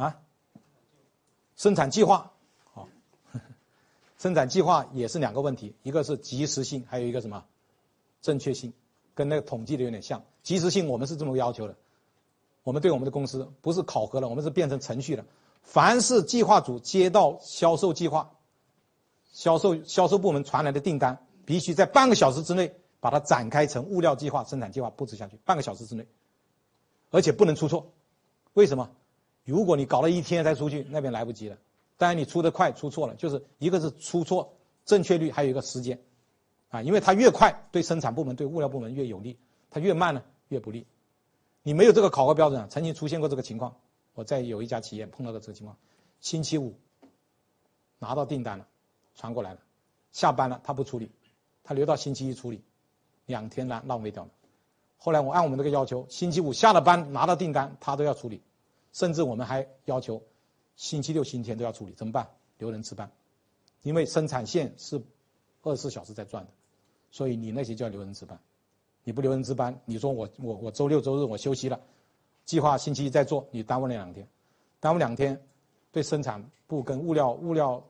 啊，生产计划，好，生产计划也是两个问题，一个是及时性，还有一个什么正确性，跟那个统计的有点像。及时性我们是这么要求的，我们对我们的公司不是考核了，我们是变成程序了。凡是计划组接到销售计划，销售销售部门传来的订单，必须在半个小时之内把它展开成物料计划、生产计划布置下去，半个小时之内，而且不能出错。为什么？如果你搞了一天才出去，那边来不及了。当然你出的快，出错了，就是一个是出错正确率，还有一个时间，啊，因为它越快对生产部门、对物料部门越有利，它越慢呢越不利。你没有这个考核标准，曾经出现过这个情况。我在有一家企业碰到的这个情况，星期五拿到订单了，传过来了，下班了他不处理，他留到星期一处理，两天呢浪费掉了。后来我按我们这个要求，星期五下了班拿到订单他都要处理，甚至我们还要求星期六、星期天都要处理，怎么办？留人值班，因为生产线是二十四小时在转的，所以你那些就要留人值班，你不留人值班，你说我我我周六周日我休息了。计划星期一再做，你耽误了两天，耽误两天，对生产部跟物料物料，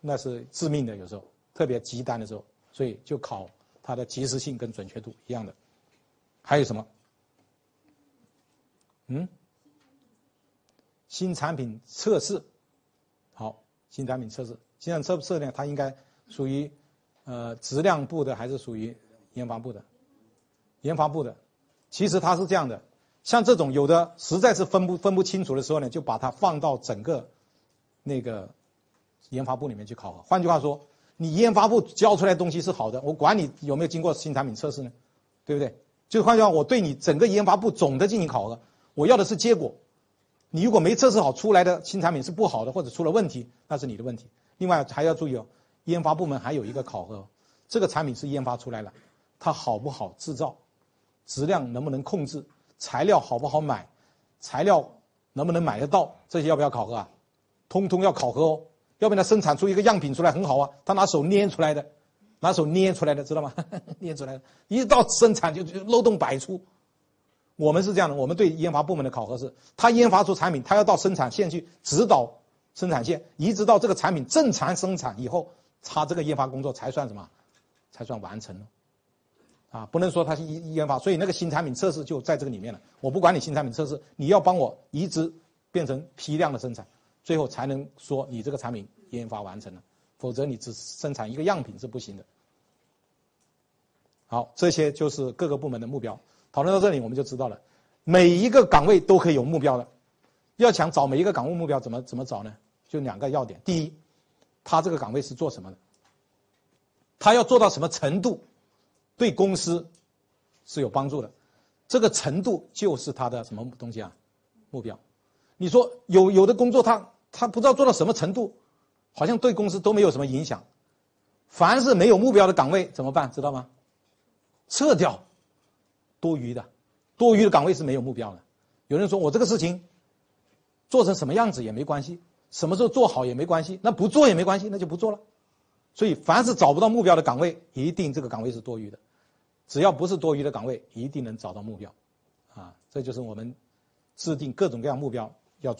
那是致命的。有时候特别急单的时候，所以就考它的及时性跟准确度一样的。还有什么？嗯？新产品测试，好，新产品测试，新产品测试呢？它应该属于呃质量部的还是属于研发部的？研发部的，其实它是这样的。像这种有的实在是分不分不清楚的时候呢，就把它放到整个那个研发部里面去考核。换句话说，你研发部交出来的东西是好的，我管你有没有经过新产品测试呢，对不对？就换句话，我对你整个研发部总的进行考核，我要的是结果。你如果没测试好出来的新产品是不好的，或者出了问题，那是你的问题。另外还要注意哦，研发部门还有一个考核，这个产品是研发出来了，它好不好制造，质量能不能控制。材料好不好买？材料能不能买得到？这些要不要考核啊？通通要考核哦。要不然它生产出一个样品出来很好啊，他拿手捏出来的，拿手捏出来的，知道吗？捏出来的，一到生产就漏洞百出。我们是这样的，我们对研发部门的考核是，他研发出产品，他要到生产线去指导生产线，一直到这个产品正常生产以后，他这个研发工作才算什么？才算完成了。啊，不能说它是研研发，所以那个新产品测试就在这个里面了。我不管你新产品测试，你要帮我移植变成批量的生产，最后才能说你这个产品研发完成了，否则你只生产一个样品是不行的。好，这些就是各个部门的目标。讨论到这里，我们就知道了，每一个岗位都可以有目标的。要想找每一个岗位目标，怎么怎么找呢？就两个要点：第一，他这个岗位是做什么的？他要做到什么程度？对公司是有帮助的，这个程度就是他的什么东西啊？目标。你说有有的工作他他不知道做到什么程度，好像对公司都没有什么影响。凡是没有目标的岗位怎么办？知道吗？撤掉，多余的，多余的岗位是没有目标的。有人说我这个事情做成什么样子也没关系，什么时候做好也没关系，那不做也没关系，那就不做了。所以凡是找不到目标的岗位，一定这个岗位是多余的。只要不是多余的岗位，一定能找到目标，啊，这就是我们制定各种各样目标